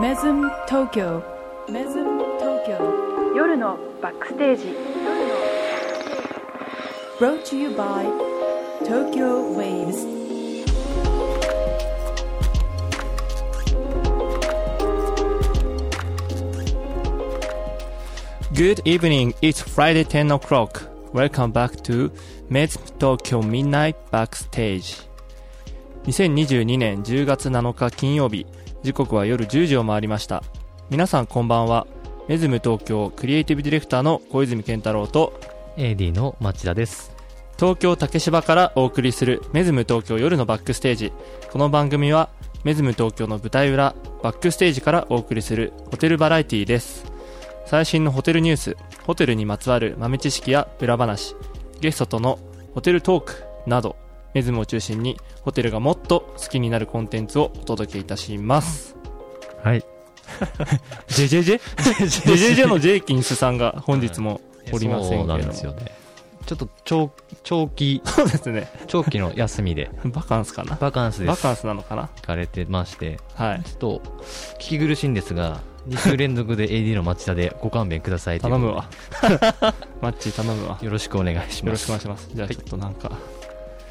メズム東京メズム東京夜のバックステージ Brought to you by Tokyo Waves Good evening, it's Friday 10 o'clock. Welcome back to Meds Tokyo Midnight Backstage. 2022年10月7日金曜日、時刻は夜10時を回りました。皆さんこんばんは。メズム東京クリエイティブディレクターの小泉健太郎と AD の町田です。東京竹芝からお送りするメズム東京夜のバックステージ。この番組はメズム東京の舞台裏、バックステージからお送りするホテルバラエティです。最新のホテルニュース、ホテルにまつわる豆知識や裏話、ゲストとのホテルトークなど、メズムを中心にホテルがもっと好きになるコンテンツをお届けいたします。はい。JJJ? JJJ のジェイキンスさんが本日もおりませんそうな。んですよね。ちょっと長長期、そうですね。長期の休みで、バカンスかな？バカンスです。バカンスなのかな？行かれてまして、はい。ちょっと聞き苦しいんですが、2週連続で AD の町田でご勘弁ください頼むわ。マッチー頼むわ。よよろしくお願いします。ろしくお願いします。じゃあちょっとなんか、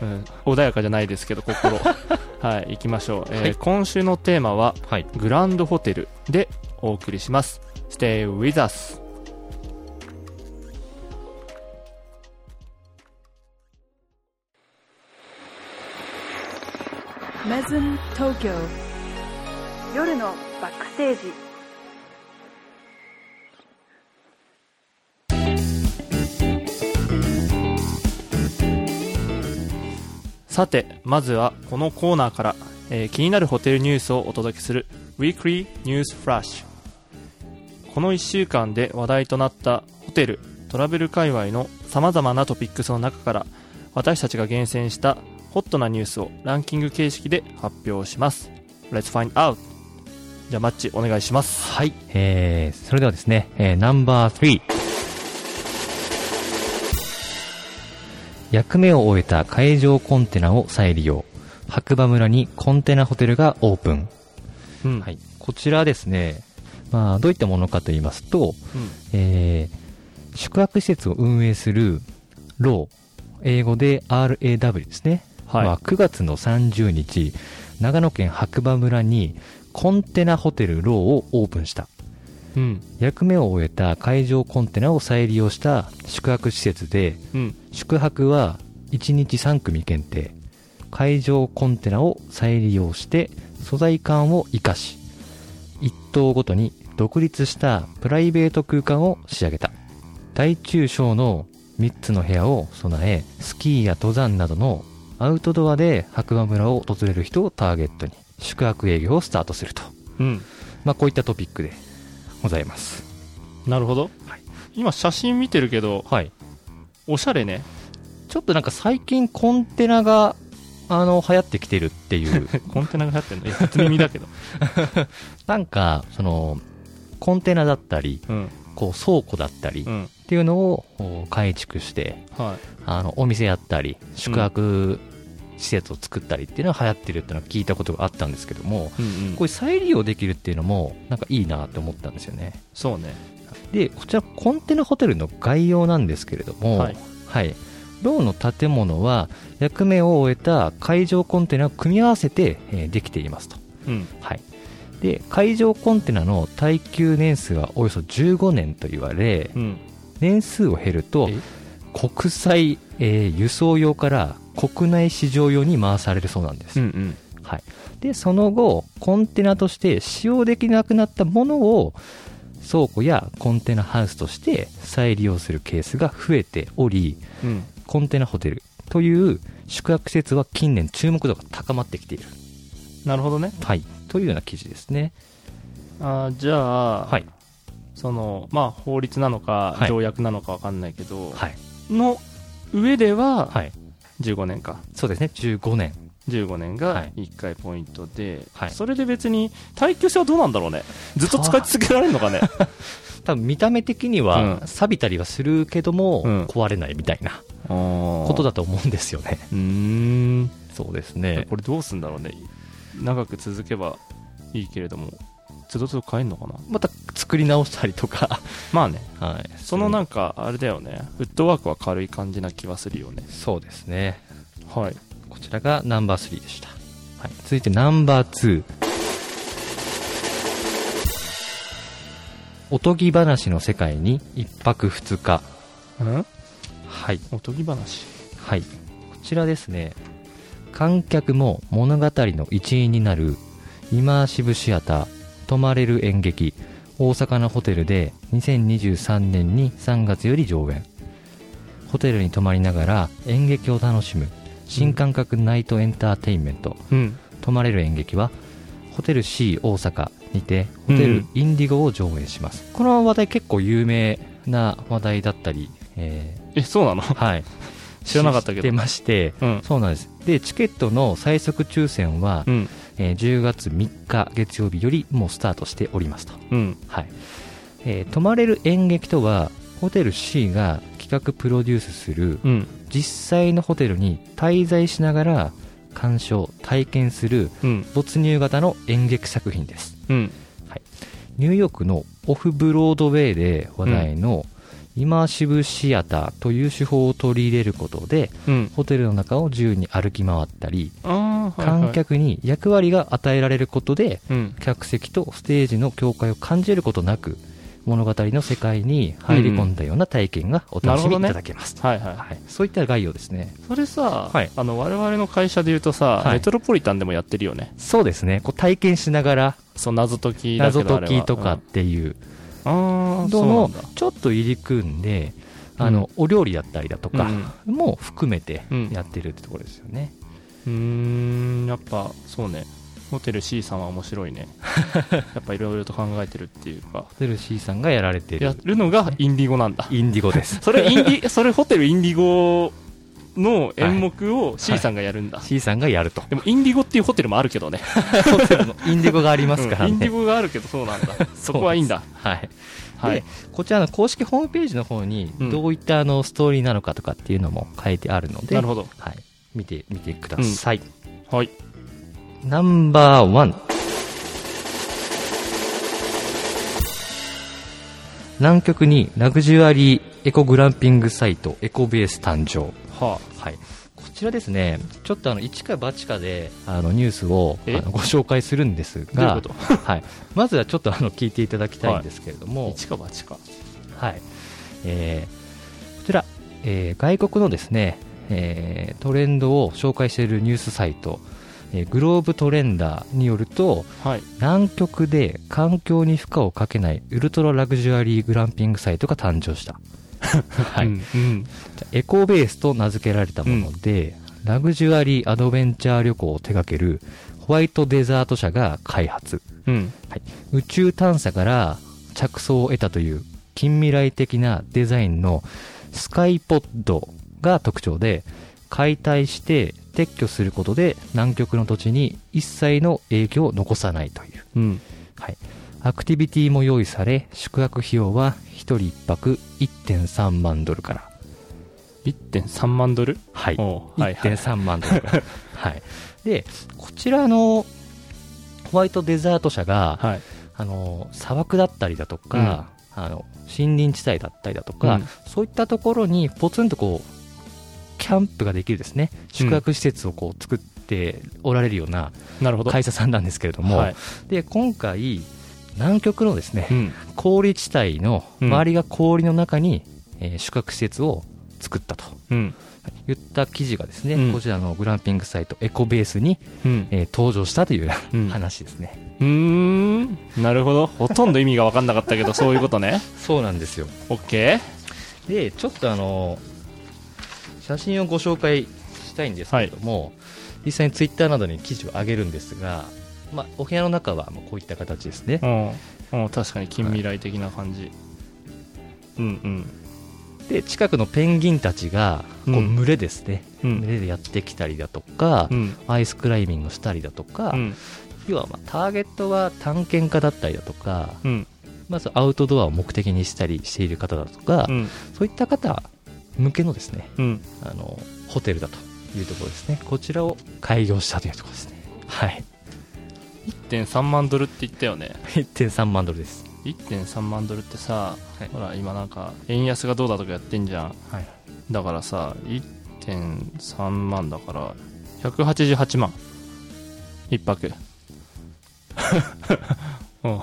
うん、穏やかじゃないですけど、心。はい、行きましょう。えーはい今週のテーマは、はい。グランドホテルでお送りします。Stay with us. メズム東京夜のバックステージさて、まずはこのコーナーから、えー気になるホテルニュースをお届けする Weekly News Flash この1週間で話題となったホテル、トラベル界隈の様々なトピックスの中から私たちが厳選したホットなニュースをランキング形式で発表します Let's find out じゃあマッチお願いしますはい。えー、それではですね、えー、ナンバー3。役目を終えた海上コンテナを再利用。白馬村にコンテナホテルがオープン。うん、はい。こちらですね、まあ、どういったものかと言いますと、うんえー、宿泊施設を運営するロー、英語で RAW ですね。はい、は9月の30日、長野県白馬村にコンテナホテルローをオープンした。うん役目を終えた海上コンテナを再利用した宿泊施設で、うん宿泊は1日3組限定。海上コンテナを再利用して素材感を活かし、一棟ごとに独立したプライベート空間を仕上げた。大中小の3つの部屋を備え、スキーや登山などのアウトドアで白馬村を訪れる人をターゲットに宿泊営業をスタートすると。うんまあこういったトピックでございます。なるほど、はい。今写真見てるけどはい。おしゃれね。ちょっとなんか最近コンテナが、あの、流行ってきてるっていう。コンテナが流行ってんの？初耳だけど。なんか、その、コンテナだったり、うん。こう倉庫だったりっうん。ていうのを改築して、はい。あの、お店やったり、宿泊施設を作ったりっていうのが流行ってるっていうのは聞いたことがあったんですけども、うんうんこれ再利用できるっていうのも、なんかいいなって思ったんですよね。そうねで、こちらコンテナホテルの概要なんですけれども、はいはい。ローの建物は役目を終えた海上コンテナを組み合わせて、えーできていますと。うんはい。で、海上コンテナの耐久年数はおよそ15年と言われ、うん年数を減るとえ、国際、えー輸送用から国内市場用に回されるそうなんです。うんうんはい。で、その後、コンテナとして使用できなくなったものを、倉庫やコンテナハウスとして再利用するケースが増えており、うんコンテナホテルという宿泊施設は近年注目度が高まってきている。なるほどねはい。というような記事ですね。あーじゃあ、はい。そのまあ法律なのかはい条約なのかわかんないけど、はい。の上でははい。15年か。そうですね。15年。15年がはい。1回ポイントで、はい。それで別に耐久性はどうなんだろうね。ずっと使い続けられるのかね。多分見た目的にはうん。錆びたりはするけども、うん。壊れないみたいなこことだと思うんですよね。うーん。そうですね。これどうすんだろうね。長く続けばいいけれどもつどつど変えんのかな？また作り直したりとか、まあね。はい、そのなんかあれだよね。フットワークは軽い感じな気はするよね。そうですね。はい。こちらがナンバー3でした、はい、続いてナンバー2おとぎ話の世界に一泊二日。うん？はい。おとぎ話？はい。こちらですね。観客も物語の一員になるイマーシブシアター泊まれる演劇大阪のホテルで2023年に3月より上演。ホテルに泊まりながら演劇を楽しむ新感覚ナイトエンターテインメント、うん。泊まれる演劇はホテル C 大阪にてホテルうんインディゴを上演します、この話題結構有名な話題だったり、ええそうなの？ーはい。知らなかったけど。知ってましてうん。そうなんです。でチケットの最速抽選は、うんえー10月3日月曜日よりもうスタートしておりますと、うん。はい。えー泊まれる演劇とはホテル C が企画プロデュースするうん。実際のホテルに滞在しながら鑑賞体験するうん。没入型の演劇作品です。うん。ニューヨークのオフブロードウェイで話題のイマーシブシアターという手法を取り入れることでうん。ホテルの中を自由に歩き回ったりはい、はい、観客に役割が与えられることでうん。客席とステージの境界を感じることなく物語の世界に入り込んだような体験がお楽しみいただけます。と、はいはい。はい、そういった概要ですね。それさ、はい。あの我々の会社で言うとさ、はい。メトロポリタンでもやってるよね。そうですね。こう体験しながらそう謎解き謎解きとかっていう。うん、ああそうのちょっと入り組んであの、お料理だったりだとかも含めてうん。やってるってところですよね、うーんやっぱそうね。ホテル C さんは面白いね。やっぱいろいろと考えてるっていうか。ホテル C さんがやられてやるるのがインディゴなんだ。インディゴです。それインディそれホテルインディゴの演目を C さんがやるんだ、C さんがやると。でもインディゴっていうホテルもあるけどね。ホテルの。インディゴがありますからうん。インデねィゴがあるけどそうなんだ。そこはいいんだ。はい。はい。でこちらの公式ホームページの方にうん。どういったあのストーリーなのかとかっていうのも書いてあるので、なるほど。はい、見てみてください、はい。ナンバーワン。南極にラグジュアリーエコグランピングサイトエコベース誕生ははい、こちらですね、ちょっとあの一か八かであのニュースをあえのご紹介するんですあどういう はい、まずはちょっとあの聞いていただきたいんですけれども、一か八か。はい。えーこちら、えー外国のですね、えートレンドを紹介しているニュースサイト、えーグローブトレンダーによるとはい。南極で環境に負荷をかけないウルトララグジュアリーグランピングサイトが誕生した、はい。うんうん。エコベースと名付けられたもので、ラグジュアリーアドベンチャー旅行を手掛けるホワイトデザート社が開発。うん。宇宙探査から着想を得たという近未来的なデザインのスカイポッドが特徴で解体して撤去することで南極の土地に一切の影響を残さないという、うん。はい、アクティビティも用意され宿泊費用は1人1泊1.3万ドルから。1.3万ドル？はい。おうはいはい。1.3万ドルから。はい。でこちらのホワイトデザート社が、はい。あの砂漠だったりだとか、あの森林地帯だったりだとか、うん。そういったところにポツンとこうキャンプができるですね。宿泊施設をこう作っておられるようななるほど。会社さんなんですけれども、はい。で今回南極のですね、うん。氷地帯のうん。周りが氷の中に、えー宿泊施設を作ったと。うん。言った記事がですね、うん。こちらのグランピングサイトエコベースに、うん。えー登場したといううん。話ですね、うーん。なるほど。ほとんど意味が分かんなかったけどそういうことね。そうなんですよ。OK でちょっとあの写真をご紹介したいんですけれども、実際にツイッターなどに記事を上げるんですが、まあ、お部屋の中はもうこういった形ですね。うん、うん、確かに近未来的な感じ、うんうん。で近くのペンギンたちがこううん。群れですね、うん。群れでやってきたりだとか、うん。アイスクライミングしたりだとか、うん。要はまあターゲットは探検家だったりだとかうん。まずアウトドアを目的にしたりしている方だとか、うん。そういった方向けのですねうん。あのホテルだというところですね。こちらを開業したというところですね。はい1.3万ドルって言ったよね。1.3万ドルです。1.3万ドルってさ、はい。ほら今なんか円安がどうだとかやってんじゃん。はい。だからさ1.3万だから188万。一泊。う ん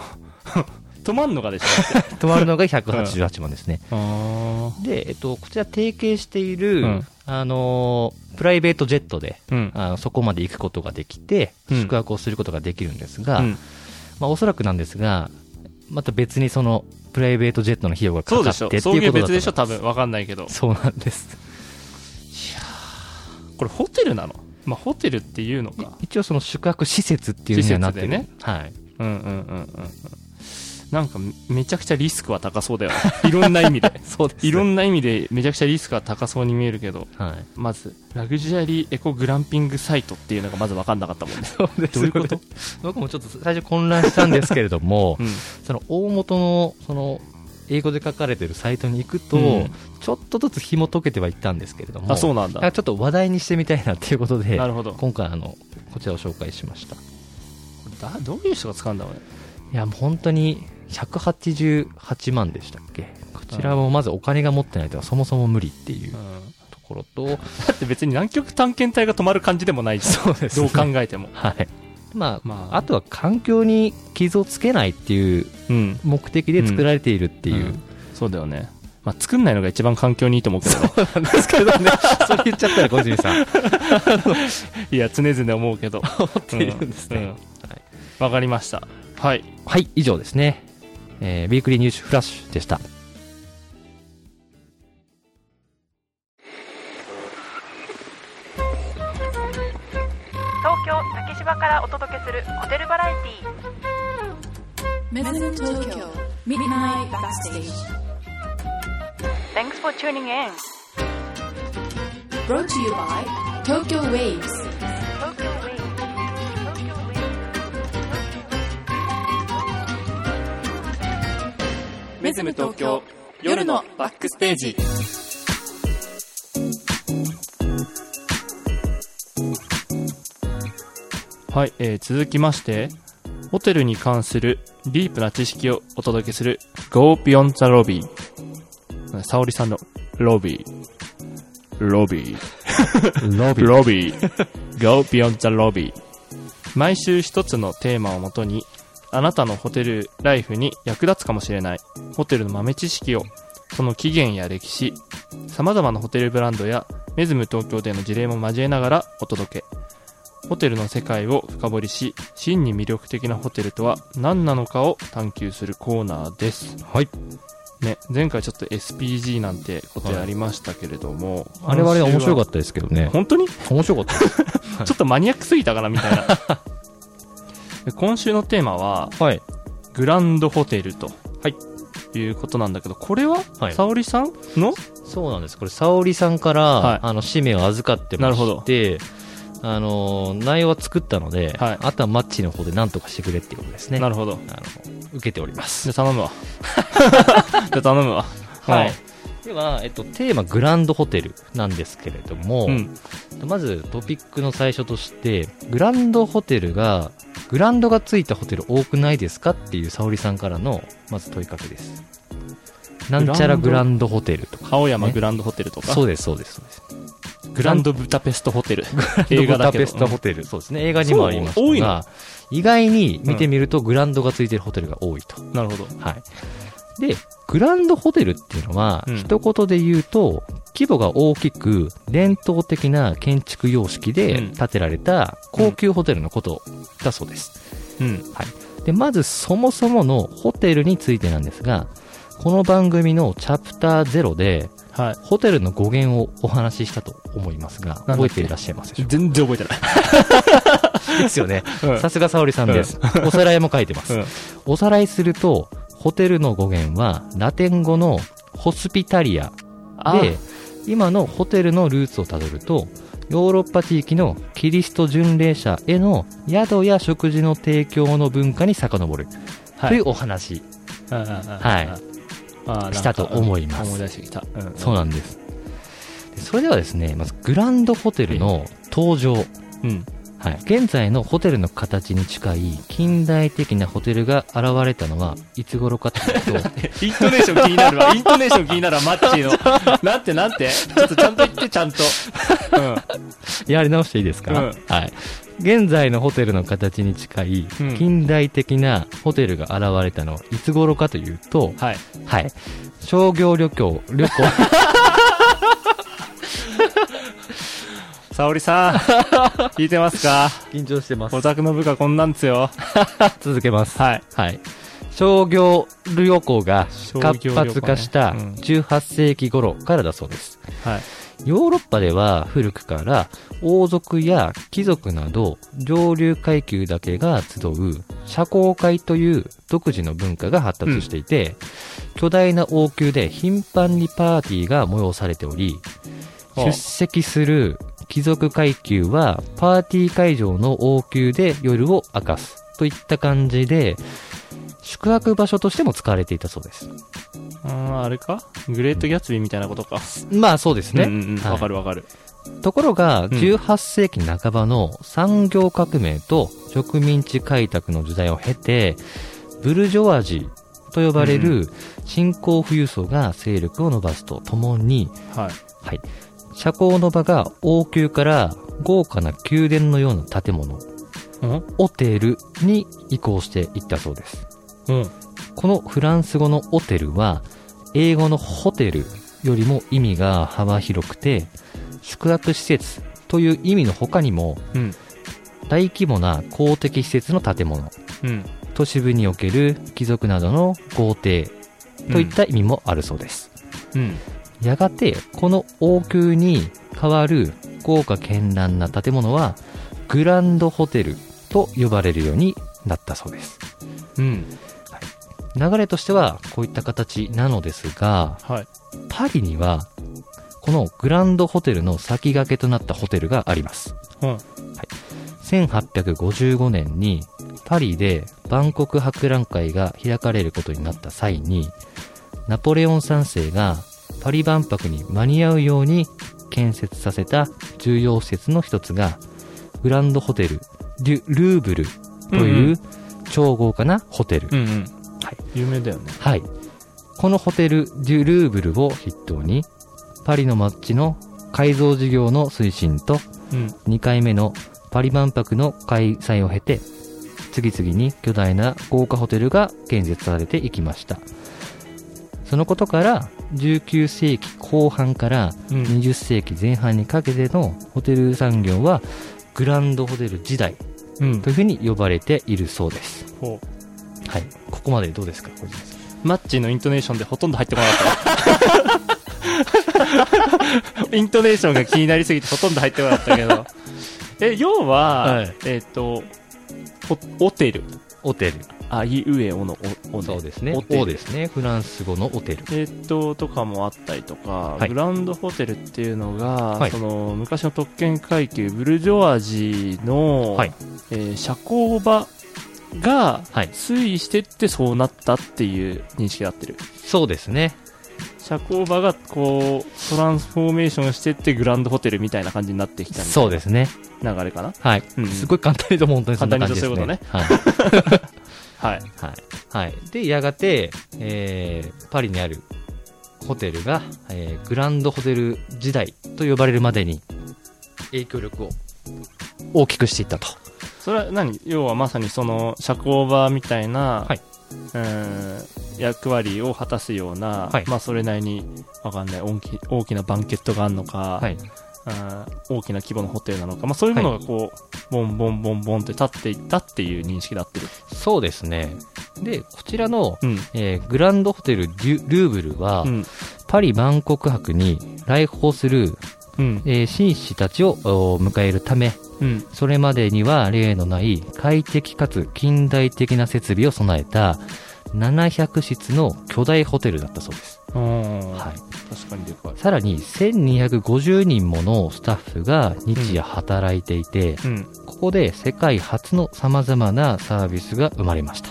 泊まんのかでしょ？泊まるのが188万ですね、あで、えっと、こちら提携している、うんあのープライベートジェットでーうん。あのそこまで行くことができて、うん。宿泊をすることができるんですが、うん。まあ、おそらくなんですが、また別にそのプライベートジェットの費用がかかってっていうことだと別でしょ多分。わかんないけど。そうなんです。これホテルなの？まあホテルっていうのか。一応その宿泊施設っていうふうにはなってる。施設はい。うんうんうんうんうんなんかめちゃくちゃリスクは高そうだよね。いろんな意味で。そうですいろんな意味でめちゃくちゃリスクは高そうに見えるけどはい。まずラグジュアリーエコグランピングサイトっていうのがまず分かんなかったもんね。そうですどういうこと？僕もちょっと最初混乱したんですけれども、うん。その大元のその英語で書かれてるサイトに行くと、うん。ちょっとずつ紐解けてはいったんですけれどもあそうなんだ。あちょっと話題にしてみたいなっていうことでなるほど。今回あのこちらを紹介しました。いだどういう人が使うんだろうね。やもう本当に188万でしたっけ？こちらもまずお金が持ってないとはそもそも無理っていううん。ところと、だって別に南極探検隊が止まる感じでもないじゃん。そうですどう考えても。はい。まあ、まあ。あとは環境に傷をつけないっていううん。目的で作られているっていう、うん。そうだよね。まあ作んないのが一番環境にいいと思うけどね。なんですけどね。それ言っちゃったら小泉さん。いや常々思うけど。思っているんですね、うん。うん。わかりました。はい。はい以上ですね、えー、ウィークリーニュースフラッシュでした。東京竹芝からお届けするホテルバラエティー。東京ミッドイバステージ。Thanks for tuning in. Brought. メズム東京夜のバックステージ。はい、えー続きましてホテルに関するディープな知識をお届けする Go Beyond the Lobby 沙織さんのロビー。ロビー。ロビー。ロビー。Go Beyond the Lobby 毎週一つのテーマをもとにあなたのホテルライフに役立つかもしれない。ホテルの豆知識をその起源や歴史様々なホテルブランドやメズム東京での事例も交えながらお届け。ホテルの世界を深掘りし真に魅力的なホテルとは何なのかを探求するコーナーです。はい。ね、前回ちょっと SPG なんてことやりましたけれども、あれはあれ面白かっったですけどね。た本当に？面白かった ちょっとマニアックすぎたかなみたいな。で今週のテーマははい。グランドホテルと、はい。いうことなんだけどこれは、はい。沙織さんの？そうなんです。これ沙織さんから、はい。あの使命を預かってまなるほど。してあの内容は作ったので、はい。あとはマッチの方で何とかしてくれっていうことですね。なるほど。あの受けております。じゃあ頼むわ。じゃあ頼むわ。はい。では、えっと、テーマグランドホテルなんですけれども、うんまずトピックの最初として、グランドホテルが、グランドがついたホテル多くないですかっていう沙織さんからの、まず問いかけです。なんちゃらグランド？ホテルとか。ね青山グランドホテルとか、そうです、そうです、そうです。グランドブタペストホテル映画だけどブダペストホテル、そうですね。映画にもありましたが、意外に見てみるとグランドがついてるホテルが多いと。うんなるほどはい。で、グランドホテルっていうのは、うん。一言で言うと、規模が大きく、伝統的な建築様式でうん。建てられた高級ホテルのことだそうです。うん。で、まずそもそものホテルについてなんですが、この番組のチャプター0で、はい。ホテルの語源をお話ししたと思いますが、覚えていらっしゃいますでしょ全然覚えてない。う ですよね。うん。さすが沙織さんです。おさらいも書いてます。うん。おさらいすると、ホテルの語源は、ラテン語のホスピタリア。あ。で、今のホテルのルーツをたどると、ヨーロッパ地域のキリスト巡礼者への宿や食事の提供の文化に遡る、はい。というお話、はい。はいしたと思います。思い出してきた、うん。そうなんです。でそれではですね、まずグランドホテルの登場、うんはい。現在のホテルの形に近い近代的なホテルが現れたのはいつ頃かというと、イントネーション気になるわ。イントネーション気になるわ、マッチーの。なんてなんてちょっとちゃんと言って、ちゃんと。やり直していいですか、うんはい。現在のホテルの形に近いうん近代的なホテルが現れたのはいつ頃かというと、はい。はい。商業旅行、旅行、沙織さん、聞いてますか？緊張してまオタクの部下こんなんですよ。続けます。はい。はい。商業旅行が活商業旅行ね発化したうん18世紀頃からだそうです。はい。ヨーロッパでは古くから王族や貴族など上流階級だけが集う社交会という独自の文化が発達していて、巨大な王宮で頻繁にパーティーが催されており、ほう出席する貴族階級はパーティー会場の王宮で夜を明かすといった感じで、宿泊場所としても使われていたそうです。うん、あれか？グレートギャツビーみたいなことか。まあそうですね。うんうんうん。はいわかるわかる。ところが、18世紀半ばの産業革命と植民地開拓の時代を経て、ブルジョワジーと呼ばれる新興富裕層が勢力を伸ばすとともに、はい。はい、社交の場が王宮から豪華な宮殿のような建物、うん？オテルに移行していったそうです。うん。このフランス語のオテルは、英語のホテルよりも意味が幅広くて、宿泊施設という意味の他にも、うん。大規模な公的施設の建物、うん。都市部における貴族などの豪邸といった意味もあるそうです。うん。やがて、この王宮に代わる豪華絢爛な建物は、グランドホテルと呼ばれるようになったそうです。うん。流れとしてはこういった形なのですが、はい。パリには、このグランドホテルの先駆けとなったホテルがあります。うん。1855年にパリで万国博覧会が開かれることになった際に、ナポレオン3世がパリ万博に間に合うように建設させた重要施設の一つが、グランドホテル、ルーブルとうんいうう超豪華なホテル。うんうん。はい。有名だよね。はい。このホテル、デュ・ルーブルを筆頭に、パリの街の改造事業の推進と、うん。2回目のパリ万博の開催を経て、次々に巨大な豪華ホテルが建設されていきました。そのことから、19世紀後半からうん。20世紀前半にかけてのホテル産業は、グランドホテル時代うんというふうに呼ばれているそうです。ほう。はい。ここまでどうですか小島さんマッチのイントネーションでほとんど入ってこなかった。イントネーションが気になりすぎてほとんど入ってこなかったけど。え、要は、はいえっ、と、ホホテル。ホテル。あいうえおのお、おそうですね。おですね。フランス語のホテル。えっと、とかもあったりとか、はいグランドホテルっていうのが、はいその昔の特権階級ブルジョワジーの、はいえー社交場がはい推移してってそうなったっていう認識で合ってる。そうですね。社交場がこう、トランスフォーメーションしてってグランドホテルみたいな感じになってきたそうですね。流れかな？はい。うんすごい簡単にとも本当にそんな感じですね。簡単にはい。はい。はい。はい。で、やがて、えー、パリにあるホテルが、えー、グランドホテル時代と呼ばれるまでに影響力を大きくしていったと。それは何？要はまさにその社交場みたいな、はいうん役割を果たすような、はいまあそれなりにわかんない大き大きなバンケットがあるのか、はい。うん大きな規模のホテルなのか、まあそういうものがこう、ボンボンボンボンって立っていったっていう認識で合ってる。そうですね。で、こちらの、うん。えーグランドホテルルーブルは、うん。パリ万国博に来訪する、うん。えー紳士たちをお迎えるため、うん。それまでには例のない快適かつ近代的な設備を備えた700室の巨大ホテルだったそうです。は。はい確かにでかい。さらに1250人ものスタッフが日夜働いていて、うん。ここで世界初の様々なサービスが生まれました。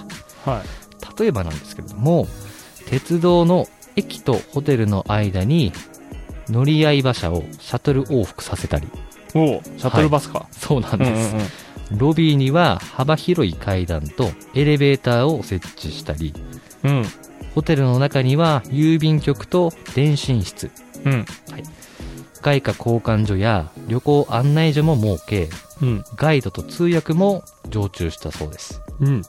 はい。例えばなんですけれども、鉄道の駅とホテルの間に乗り合い馬車をシャトル往復させたり、おうシャトルバスか。そうなんうんです。うんうんロビーには幅広い階段とエレベーターを設置したり、うん。ホテルの中には郵便局と電信室、うん。外貨交換所や旅行案内所も設け、うん。ガイドと通訳も常駐したそうです。うん。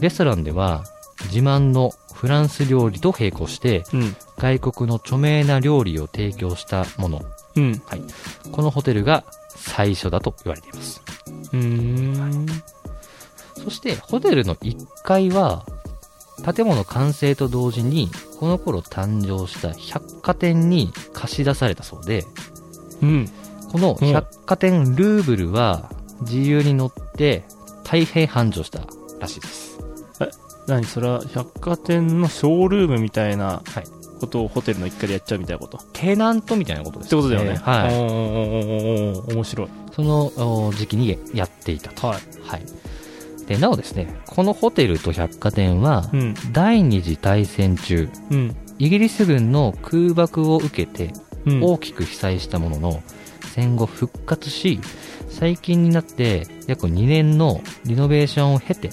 レストランでは自慢のフランス料理と並行してうん。外国の著名な料理を提供したもの。うん。このホテルが最初だと言われています。うーん。そしてホテルの1階は建物完成と同時にこの頃誕生した百貨店に貸し出されたそうで、うん。この百貨店ルーブルは自由に乗って大変繁盛したらしいです。何それは百貨店のショールームみたいなはいことをホテルの一階でやっちゃうみたいなこと？っテナントみたいなことですてことだよね。はい。お面白い。そのお時期にやっていたと。はい。はい。で、なおですね、このホテルと百貨店は、うん。第二次大戦中、うん。イギリス軍の空爆を受けてうん。大きく被災したものの、戦後復活し、最近になって約2年のリノベーションを経て、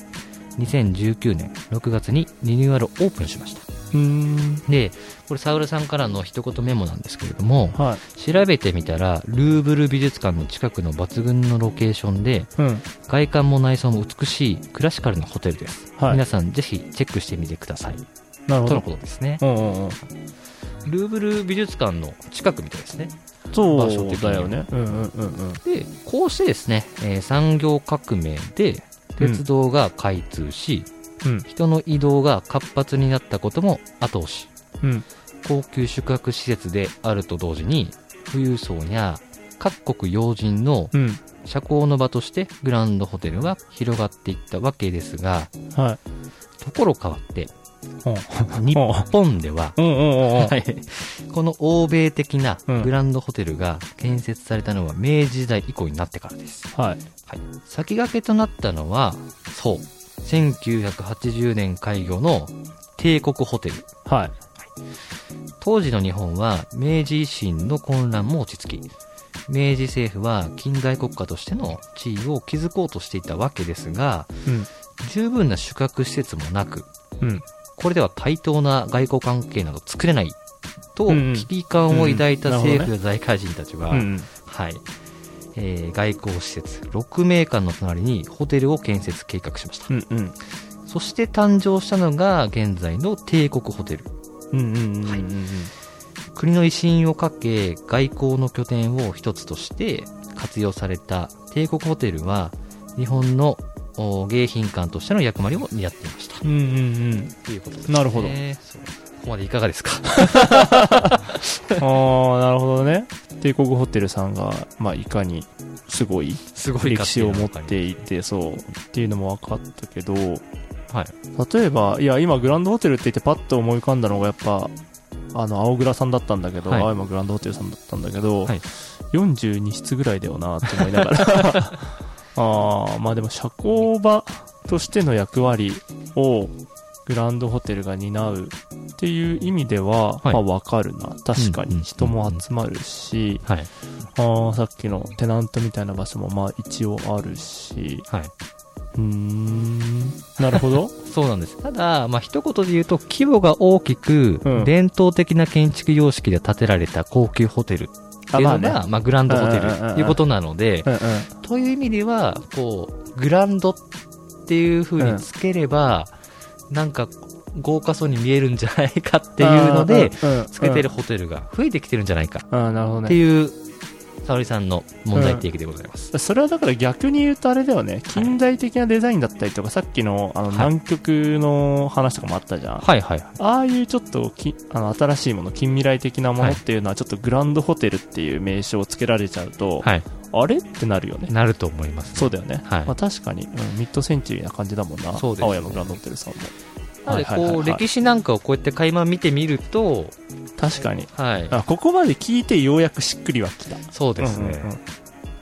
2019年6月にリニューアルオープンしました。うーん。で、これ、サウルさんからの一言メモなんですけれども、はい。調べてみたら、ルーブル美術館の近くの抜群のロケーションで、うん。外観も内装も美しいクラシカルなホテルです。はい皆さんぜひチェックしてみてください。なるほどとの。ことですね。うんうんうん。ルーブル美術館の近くみたいですね。そうだよね。うんうんうんうん。で、こうしてですね、えー産業革命で鉄道が開通し、うん。人の移動が活発になったことも後押し。うん。高級宿泊施設であると同時に、富裕層や各国要人のうん。社交の場としてグランドホテルは広がっていったわけですが、はい。ところ変わって、うん日本では、この欧米的なうん。グランドホテルが建設されたのは明治時代以降になってからです。はい。はい、先駆けとなったのは、そう、1980年開業の帝国ホテル。はい。当時の日本は明治維新の混乱も落ち着き、明治政府は近代国家としての地位を築こうとしていたわけですが、うん。十分な宿泊施設もなく、うん。これでは対等な外交関係など作れないと危機感を抱いたうん政府や財界人たちは。はい、えー外交施設6名館の隣にホテルを建設計画しました。うんうん。そして誕生したのが現在の帝国ホテル。国の威信をかけ外交の拠点を一つとして活用された帝国ホテルは日本のお迎賓館としての役割を担っていました。うんうんうん。ということです、なるほどここまでいかがですか？ああ、なるほどね。帝国ホテルさんが、まあ、いかにすごい歴史を持っていて、そう、っていうのも分かったけど、はい。例えば、いや、今、グランドホテルって言ってパッと思い浮かんだのが、やっぱ、あの、青倉さんだったんだけど、はい青山グランドホテルさんだったんだけど、はい42室ぐらいだよなって思いながら、ああ、まあでも、社交場としての役割を、グランドホテルが担うっていう意味では、はいまあわかるな。確かに人も集まるし、はい。ああ、さっきのテナントみたいな場所もまあ一応あるし、はい。うーん、なるほど。そうなんです。ただ、まあ、一言で言うと、規模が大きく、うん伝統的な建築様式で建てられた高級ホテルっていうのが、まあ、グランドホテルうんうんうんうんということなので、うんうん。という意味では、こう、グランドっていう風につければ、なんか、豪華そうに見えるんじゃないかっていうので、うん、つけてるホテルが増えてきてるんじゃないかうん。ああ、なるほどね。っていう、沙織さんの問題提起でございます。それはだから逆に言うとあれだよね。近代的なデザインだったりとか、さっきのあのはい南極の話とかもあったじゃん。はいはい。ああいうちょっときあの新しいもの、近未来的なものっていうのはちょっとグランドホテルっていう名称を付けられちゃうと、はい。あれってなるよね。なると思います。そうだよね。はいまあ確かに、うんミッドセンチュリーな感じだもんな。そうですね青山グランドホテルさんも。なので、こう、歴史なんかをこうやって垣間見てみると、確かに。はい。あここまで聞いてようやくしっくりはきた。そうですね。うんうんうん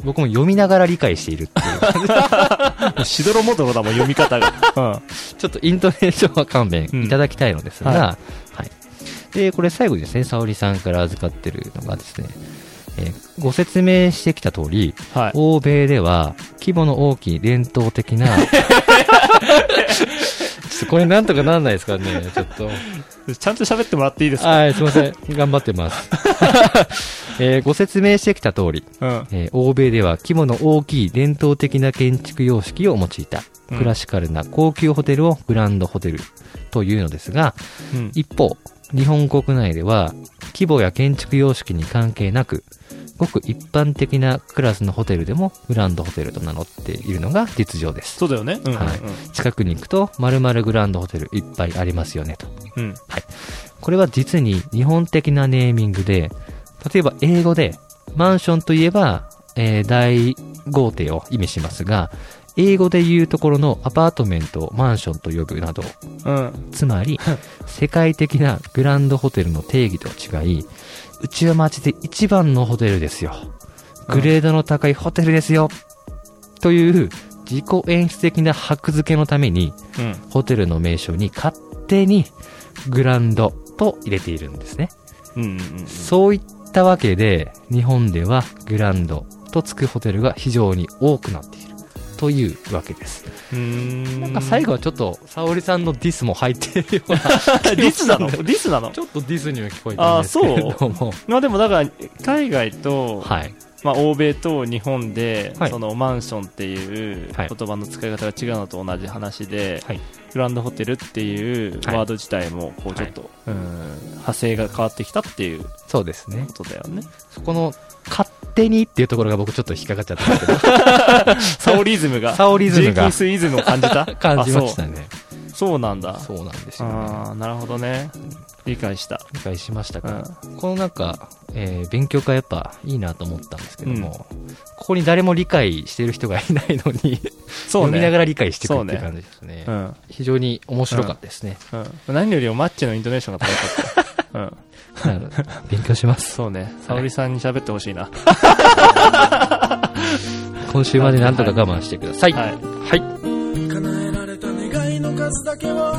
僕も読みながら理解しているっていう。しどろもどろだもん、読み方が。うん。ちょっとイントネーションは勘弁いただきたいのですが、うんは。はいで、これ最後にですね、沙織さんから預かってるのがですね、えーご説明してきた通り、はい。欧米では規模の大きい伝統的な、ちょっとこれなんとかなんないですかね、ちょっと。ちゃんと喋ってもらっていいですか？はい、すいません。頑張ってます。えーご説明してきた通り、うん。えー欧米では規模の大きい伝統的な建築様式を用いた、うんクラシカルな高級ホテルをグランドホテルというのですが、うん。一方、日本国内では、規模や建築様式に関係なく、ごく一般的なクラスのホテルでもグランドホテルと名乗っているのが実情です。そうだよね。うん。はい近くに行くと、〇〇グランドホテルいっぱいありますよねと。うん。うん。これは実に日本的なネーミングで、例えば英語で、マンションといえば、えー大豪邸を意味しますが、英語で言うところのアパートメントをマンションと呼ぶなど、うん。つまり、世界的なグランドホテルの定義と違い、うちは街で一番のホテルですよ。グレードの高いホテルですよ。という自己演出的な箔付けのために、うん。ホテルの名称に勝手にグランドと入れているんですね。うん。うん。そういったわけで、日本ではグランドとつくホテルが非常に多くなっている。というわけです。うん。なんか最後はちょっと、沙織さんのディスも入ってるようなディスなの？ディスなの？ちょっとディスにも聞こえたんですけれども。まあでもだから、海外と、はい。まあ欧米と日本で、はいそのマンションっていうはい言葉の使い方が違うのと同じ話で、はい。グランドホテルっていうはいワード自体も、こうちょっと、うん、派生が変わってきたっていうそうですね。ことだよね。そこの、勝手にっていうところが僕ちょっと引っかかっちゃったんですけど、サオリズムが、サオリズムがジェイキンスイズムを感じた？感じましたね。そうなんだ。そうなんですよ、ね。ああ、なるほどね。理解した。理解しましたか、うん。このなんか、えー勉強会やっぱいいなと思ったんですけども、ここに誰も理解してる人がいないのに、そう読みながね。ら理解していくっていう感じですね。うん。非常に面白かったですね。うん。何よりもマッチのイントネーションが高かった。うん。勉強します。そうね。沙織さんに喋ってほしいな。今週までなんとか我慢してください。はい。はい。叶えられた願いの数だけは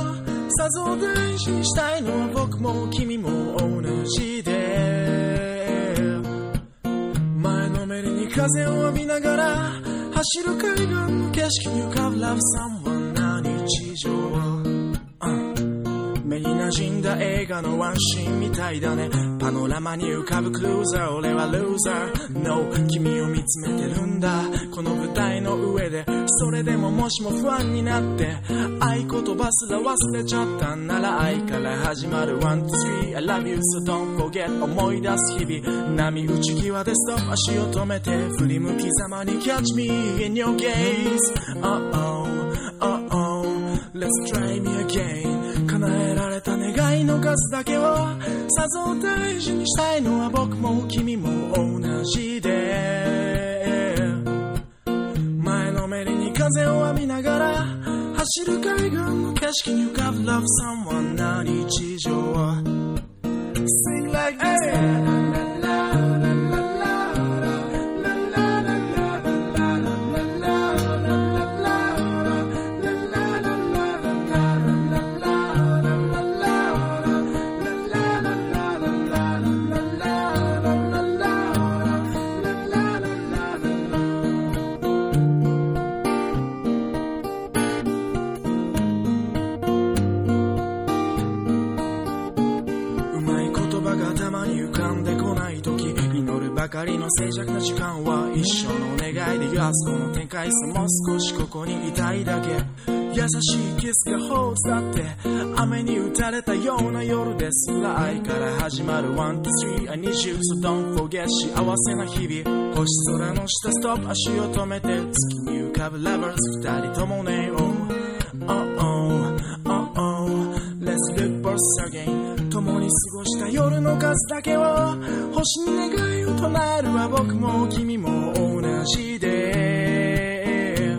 さぞ大事にしたいのは僕も君も同じで前のめりに風を浴びながら走る海岸の景色に浮かぶ Love someone 馴染んだ映画のワンシーンみたいだね。パノラマに浮かぶクルーザー。俺はルーザー。No 君を見つめてるんだ。この舞台の上で。それでももしも不安になって合言葉すら忘れちゃったんなら愛から始まる。One, two, three I love you so don't forget. 思い出す日々。波打ち際でストップ足を止めて。振り向きざまに Catch me in your gaze. Oh oh oh oh Let's try me again. の数だけをさぞ大事にしたいのは僕も君も同じで。前のめりに風を浴びながら走る海岸の景色に浮かぶ Love someone な日常 Sing like this. るばかりの静寂な時間は一生の願いで安子の展開さもう少しここにいたいだけ。優しいキスが放つだって雨に打たれたような夜ですら愛から始まる One, two, three I need you so don't forget 幸せな日々。星空の下ストップ足を止めて月に浮かぶ Lovers 二人ともね Oh, oh, oh, oh, oh Let's look for again 共に過ごした夜の数だけを星に願いを唱えるは僕も君も同じで。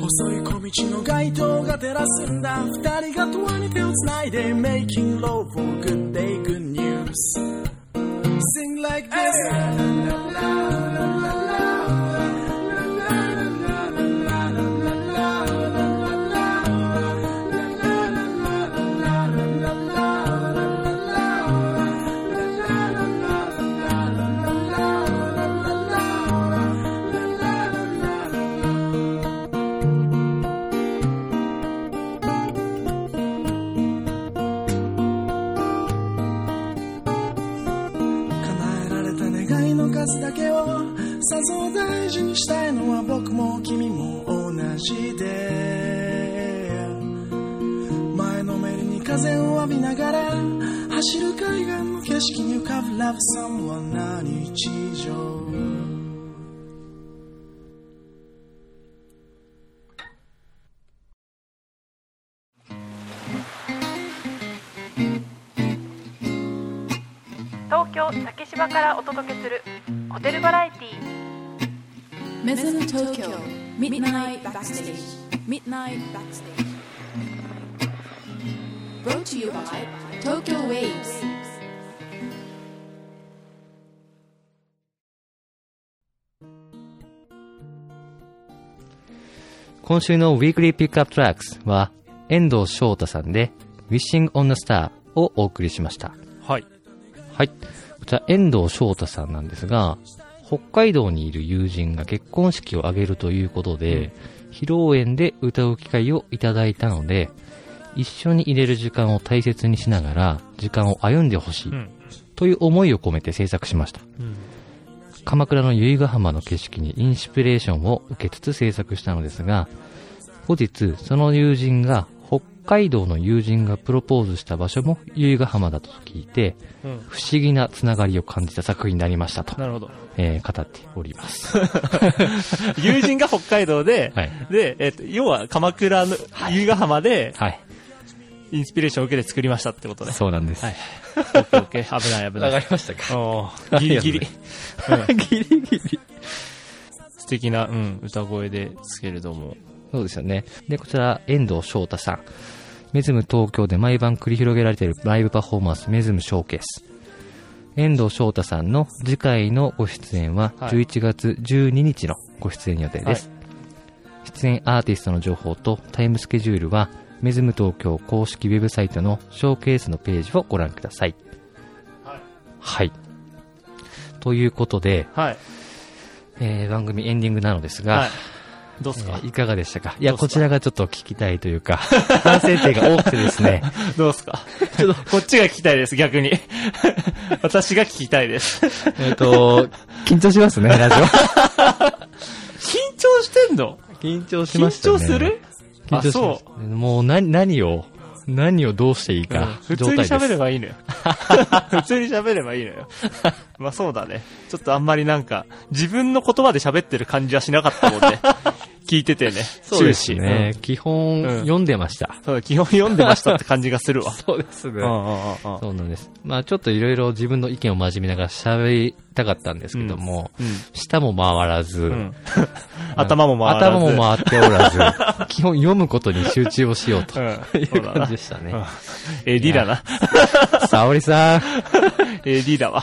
細い小道の街灯が照らすんだ。二人が永遠に手を繋いで。Making love for good お届けするホテルバラエティーメミッドナイトバックステージミッドナイトバックステージ週のウィークリーピックアップトラックスは遠藤翔太さんでウィッシング女 on a Star をお送りしました。はい。はい。こちら、遠藤翔太さんなんですが、北海道にいる友人が結婚式を挙げるということで、披露宴で歌う機会をいただいたので、一緒に入れる時間を大切にしながら、時間を歩んでほしい、うん。という思いを込めて制作しました。うん。鎌倉の由比ヶ浜の景色にインスピレーションを受けつつ制作したのですが、後日、その友人が、北海道の友人がプロポーズした場所も由比ヶ浜だと聞いて、うん。不思議なつながりを感じた作品になりましたと、なるほど。えー語っております。友人が北海道で、はい。で、えっ、と、要は鎌倉の由比ヶ浜ではい。インスピレーションを受けて作りましたってことね。そうなんです。はい。オッケーオッケー。危ない危ない。りましたか？おーギリギリ。うん ギリギリ。素敵な、うん、歌声ですけれども。そうですよね。で、こちら、遠藤翔太さん。メズム東京で毎晩繰り広げられているライブパフォーマンス、メズムショーケース。遠藤翔太さんの次回のご出演は、はい11月12日のご出演予定です。出演アーティストの情報とタイムスケジュールは、メズム東京公式ウェブサイトのショーケースのページをご覧ください。はい。ということで、はい。えー番組エンディングなのですが、はい。どうすか、えーいかがでしたか？いや、こちらがちょっと聞きたいというか、反省点が多くてですね、どうすか？ちょっと、こっちが聞きたいです、逆に。私が聞きたいです。えっと、緊張しますね、ラジ緊張してんの？オ。緊張し緊ましたね。張する？緊張しまそしたもう、な、何を、何をどうしていいか、普通に喋ればばいいのよ。普通に喋ればいいのよ。まあそうだね。ちょっとあんまりなんか、自分の言葉で喋ってる感じはしなかったもんね。聞いててね。そうですね。基本、うん読んでました。うんそう、基本読んでましたって感じがするわ。そうですねそうなんです。まあちょっといろいろ自分の意見を真面目ながら喋りたかったんですけども、うん舌も回らず、うん。頭も回らず。頭も回っておらず、基本読むことに集中をしようとうん。いう感じでしたね。AD だな。沙織さん。AD だわ。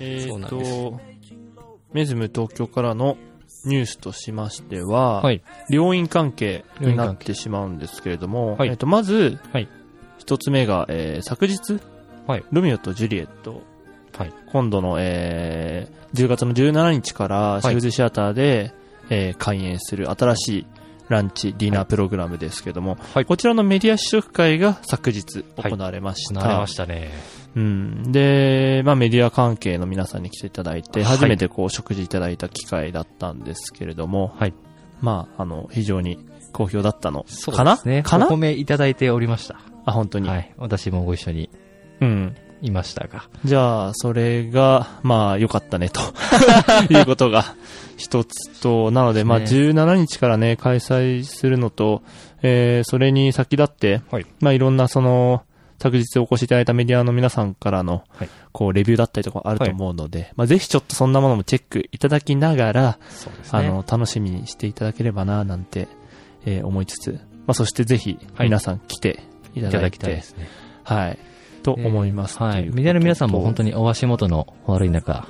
えっそうなんですと、メズム東京からのニュースとしましては、はい。病院関係になってしまうんですけれども、はい。えっと、まず、はい。一つ目が、えー昨日、はい。ロミオとジュリエット、はい。今度の、えー10月の17日からシェフズシアターで、えー開演する新しいランチ、ディナープログラムですけども、はいこちらのメディア試食会が昨日行われました。なれましたね。うん。で、まあメディア関係の皆さんに来ていただいて、はい初めてこう食事いただいた機会だったんですけれども、はい。まあ、あの、非常に好評だったのかな？ね。かな？お米いただいておりました。あ、本当に。はい。私もご一緒にうん。いましたが。じゃあ、それが、まあ、良かったね、と いうことが一つと、なので、まあ、そうで17日からね、開催するのと、えー、それに先立って、はい。まあ、いろんなその、昨日お越しいただいたメディアの皆さんからの、はいこう、レビューだったりとかあると思うので、まあ、ぜひちょっとそんなものもチェックいただきながら、そうですあの、楽しみにしていただければな、なんて、えー思いつつ、まあ、そしてぜひ、はい皆さん来ていただいて、いただきたいですね。はい。と思います。はい。メディアの皆さんも本当に。にお足元の悪い中、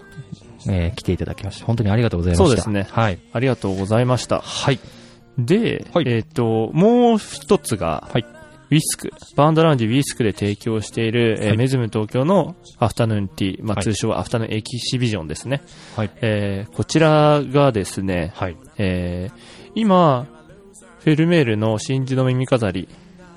えー来ていただきまして、本当にありがとうございました。そうですねはい。ありがとうございました。はい。で、はいえっ、と、もう一つが、はいウィスク。バンドラウンジウィスクで提供している、えーはいメズム東京のアフタヌーンティー、まあ、はい通称アフタヌーンエキシビジョンですね。はい。えーこちらがですね、はい。えー今、フェルメールの真珠の耳飾り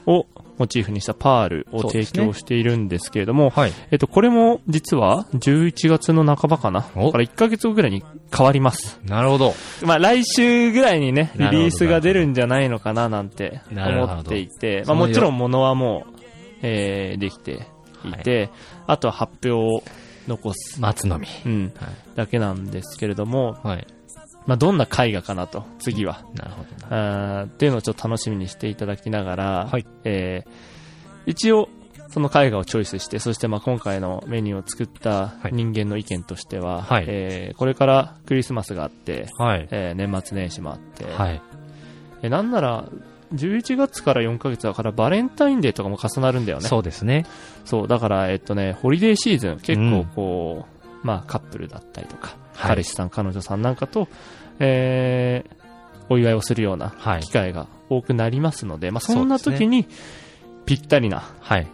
をモチーフにしたパールを提供しているんですけれども、はい。えっと、これも実は11月の半ばかな。から1ヶ月後ぐらいに変わります。なるほど。まあ来週ぐらいにね、リリースが出るんじゃないのかななんて思っていて、まあもちろん物はもう、えーできていて、あとは発表を残す、松の実。うん、はいだけなんですけれども、はい。まあどんな絵画かなと、次は。なるほどな。あーっていうのをちょっと楽しみにしていただきながら、はいえー一応、その絵画をチョイスして、そしてまあ今回のメニューを作ったはい人間の意見としては、はいえーこれからクリスマスがあって、はい。えー年末年始もあって、はい。えなんなら、11月から4ヶ月だからバレンタインデーとかも重なるんだよね。そうですね。そう、だから、えっとね、ホリデーシーズン、結構こう、まあカップルだったりとか、はい彼氏さん、彼女さんなんかと、えーお祝いをするようなはい機会が多くなりますので、まあそんな時にぴったりなはい。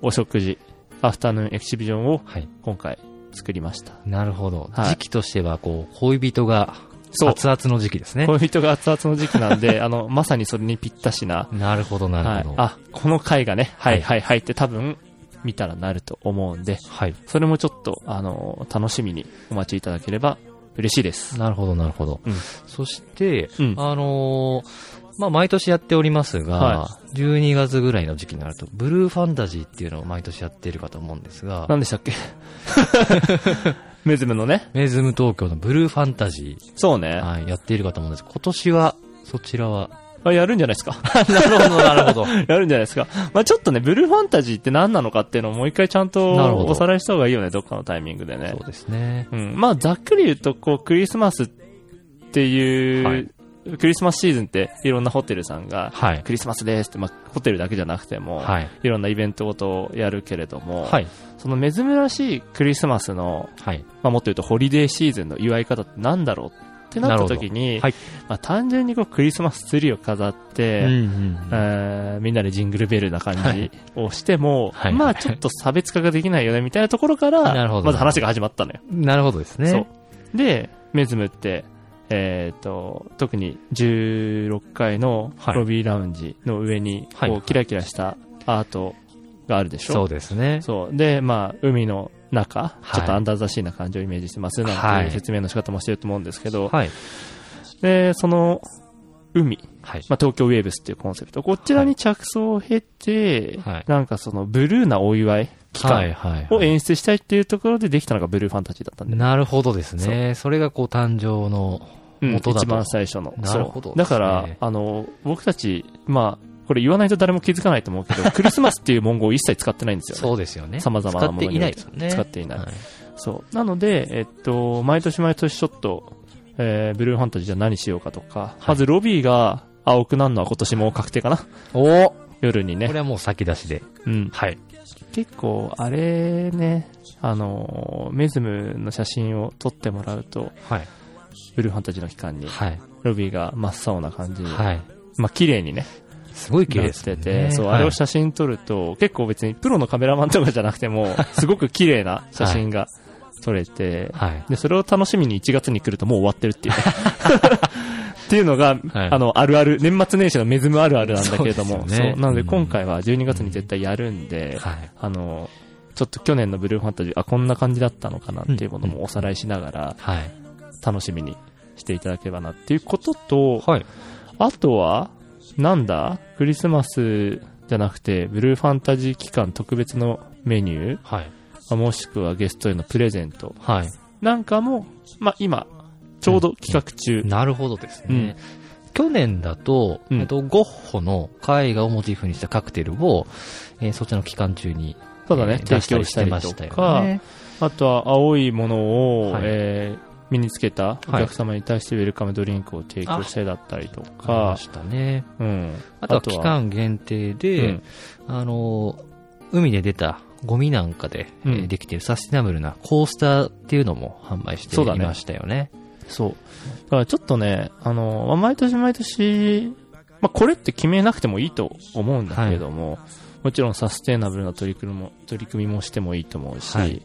お食事、アフタヌーンエキシビジョンをはい。今回作りました。なるほど。はい時期としては、こう、恋人がそう熱々の時期ですね。恋人が熱々の時期なんで、あの、まさにそれにぴったしな、なるほど、なるほど。はい、あ、この回がね、ははいいはいはいって多分見たらなると思うんで、はい。それもちょっと、あの、楽しみにお待ちいただければ嬉しいです。なるほど、なるほど。うんそして、うんあのーまあ、毎年やっておりますが、は12月ぐらいの時期になると、ブルーファンタジーっていうのを毎年やっているかと思うんですが、何でしたっけ？メズムのね。メズム東京のブルーファンタジそうねー、。はい、やっているかと思うんです今年は、そちらは、あやるんじゃないですか。なるほど、なるほど。やるんじゃないですか。まあちょっとね、ブルーファンタジーって何なのかっていうのをもう一回ちゃんとどおさらいした方がいいよね、どっかのタイミングでねそう。ですね。うん。まあざっくり言うと、こう、クリスマスっていう、はいクリスマスシーズンっていろんなホテルさんが、はい。クリスマスですって、まあホテルだけじゃなくても、はい。いろんなイベントごとをやるけれども、はい。その珍しいクリスマスの、はい。まあ、もっと言うとホリデーシーズンの祝い方ってなんだろうってなった時に、はい。まあ、単純にこうクリスマスツリーを飾って、うんうんみんなでジングルベルな感じをしても、はい。まあちょっと差別化ができないよねみたいなところから、まず話が始まったのよ。なるほどですね。で、メズムって、えっ、と、特に16階のはい。ロビーラウンジの上に、はい。こう、キラキラしたアートがあるでしょ？そうですね。そう。で、まあ、海の中、はいちょっとアンダーザシーな感じをイメージしてますなんてはいいう説明の仕方もしてると思うんですけど、はい。で、その、海、はい。まあ、東京ウェーブスっていうコンセプト、こちらに着想を経て、はいなんかその、ブルーなお祝い期はい。間はい。を演出したいっていうところでできたのがブルーファンタジーだったんで、なるほどですね。それがこう誕生のうん元だと。一番最初の。なるほどそうだからあの、僕たち、まあ、これ言わないと誰も気づかないと思うけど、クリスマスっていう文言を一切使ってないんですよね。そうですよね。様々なものに使っていないですよね。使っていないはいそう。なので、えっと、毎年毎年ちょっと、えー、ブルーファンタジーじゃあ何しようかとか、まずロビーが青くなるのは今年も確定かな。おこ夜にね。れはもう先出しで。うん。はい。結構、あれね、あのー、メズムの写真を撮ってもらうと、はい。ブルーファンタジーの期間に、はい。ロビーが真っ青な感じに、はい。まあ、綺麗にね、すごい綺麗ですね。てて、そう、はいあれを写真撮ると、結構別にプロのカメラマンとかじゃなくても、すごく綺麗な写真が撮れて、はい。で、それを楽しみに1月に来るともう終わってるっていうね。っていうのが、はいあの、あるある、年末年始のメズムあるあるなんだけれども、そうねなのでうん今回は12月に絶対やるんで、はい。あの、ちょっと去年のブルーファンタジー、あ、こんな感じだったのかなっていうものもおさらいしながら、はい。楽しみにしていただければなっていうことと、はい。あとは、なんだ？クリスマスじゃなくて、ブルーファンタジー期間特別のメニュー？はい。あもしくはゲストへのプレゼント。はい。なんかも、まあ、今、ちょうど企画中。なるほどですね。うん。去年だと、うん。えっと、ゴッホの絵画をモチーフにしたカクテルを、えーそっちの期間中に、ただね、えー提供したりとか、ね。あとは青いものを、はい。えー身につけたお客様に対してウェルカムドリンクを提供したりだったりとありまか、したね。うん。あとは期間限定で、うんあのー、海で出たゴミなんかで、えーうんできているサスティナブルなコースターっていうのも販売していましたよね。そう。だからちょっとね、あの、まあ毎年毎年、まあこれって決めなくてもいいと思うんだけれども、もちろんサステナブルな取り組みも、取り組みもしてもいいと思うし、はい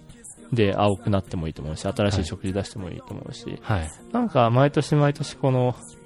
で、青くなってもいいと思うし、新しい食事出してもいいと思うし、はい。なんか毎年毎年この、うん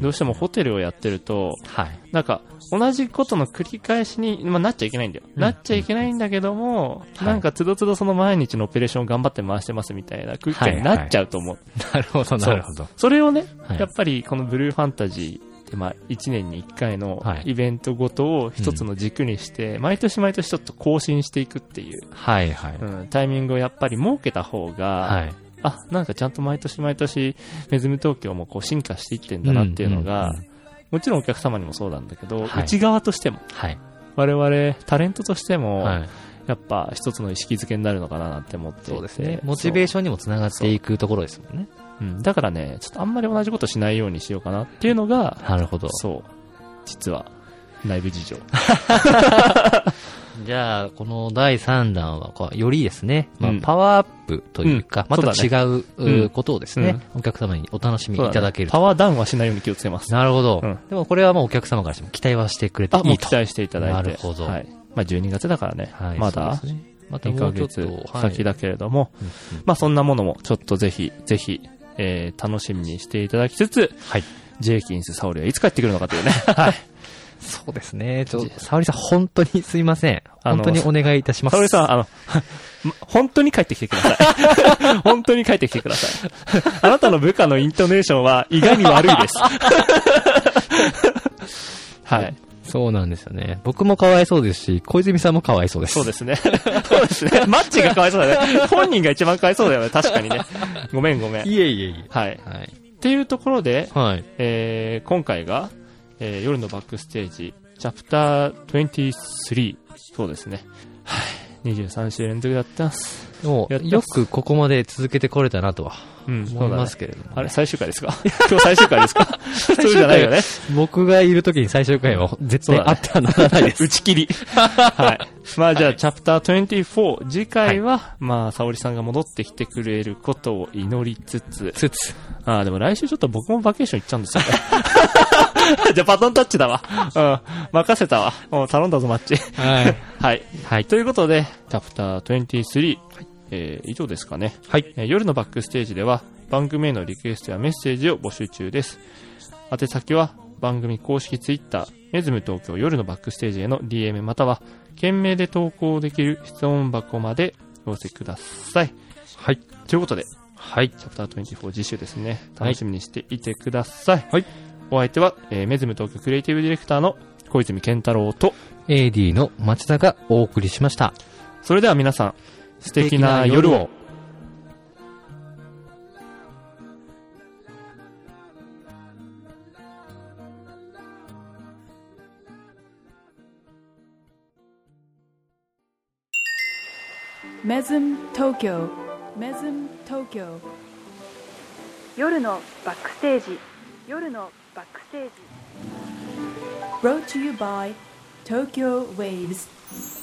どうしてもホテルをやってると、はい。なんか、同じことの繰り返しに、まあ、なっちゃいけないんだよ。うんなっちゃいけないんだけども、はいなんか、つどつどその毎日のオペレーションを頑張って回してますみたいな空気感になっちゃうと思う。なるほど、なるほど。それをね、はいやっぱりこのブルーファンタジーまあ、1年に1回のはいイベントごとを一つの軸にして、毎年毎年ちょっと更新していくっていう、はいはい。うん、タイミングをやっぱり設けた方が、はい。あ、なんかちゃんと毎年毎年、メズム東京もこう進化していってんだなっていうのが、うんうんうんもちろんお客様にもそうなんだけど、はい内側としても、はい。我々タレントとしても、はい。やっぱ一つの意識づけになるのかななんて思ってそうですね。モチベーションにもつながっていくところですもんね。そううん、だからね、ちょっとあんまり同じことしないようにしようかなっていうのが、なるほど。そう、実は内部事情。じゃあ、この第3弾はこう、よりですね、まあうん。パワーアップというか、うん。また違う、うんうことをですね、お客様にお楽しみいただけると。パワーダウンはしないように気をつけます。なるほど、うん。でもこれはもうお客様からしても期待はしてくれていういと。期待していただいて。なるほど。はい。まあ12月だからね、はいまだまた2ヶ月と、先だけれども、うんうん。まあそんなものもちょっとぜひ、ぜひ、えー楽しみにしていただきつつ、はい。ジェイキンス・サオリはいつ帰ってくるのかというね。はい。そうですね。ちょ、沙織さん、本当にすいません。本当にお願いいたします。沙織さん、あの、ま 本当に帰ってきてください。本当に帰ってきてください。あなたの部下のイントネーションは意外に悪いです。はい。そうなんですよね。僕もかわいそうですし、小泉さんもかわいそうです。そうですね。そうですね。マッチがかわいそうだね。本人が一番かわいそうだよね。確かにね。ごめんごめん。いえいえいえ。はい。はい。っていうところで、はい。えー今回が、えー夜のバックステージ、チャプター23。そうですね。はい。23週連続やってます。もう、よくここまで続けてこれたなとはうん、思いますけれども、あれ、最終回ですか？今日最終回ですか？そうじゃないよね。僕がいる時に最終回は絶対あってはならないです。打ち切り。はい。まあじゃあ、チャプター24。次回は、まあ、沙織さんが戻ってきてくれることを祈りつつ、つつ。ああ、でも来週ちょっと僕もバケーション行っちゃうんですよね。じゃあ、バトンタッチだわ。うん。任せたわ。もう頼んだぞ、マッチ。はい。はい。はい。ということで、チャプター23。えー以上ですかね。はい。えー夜のバックステージでは番組へのリクエストやメッセージを募集中です。宛先は番組公式ツイッター、メズム東京夜のバックステージへの DM または、件名で投稿できる質問箱までお寄せください。はい。ということで、はい。チャプター24次週ですね。楽しみにしていてください。はい。お相手は、えーメズム東京クリエイティブディレクターの小泉健太郎と、AD の町田がお送りしました。それでは皆さん、素敵な夜を。メズム東京メズム東京夜のバックステージ。夜のバックステージ。Brought to you by Tokyo Waves.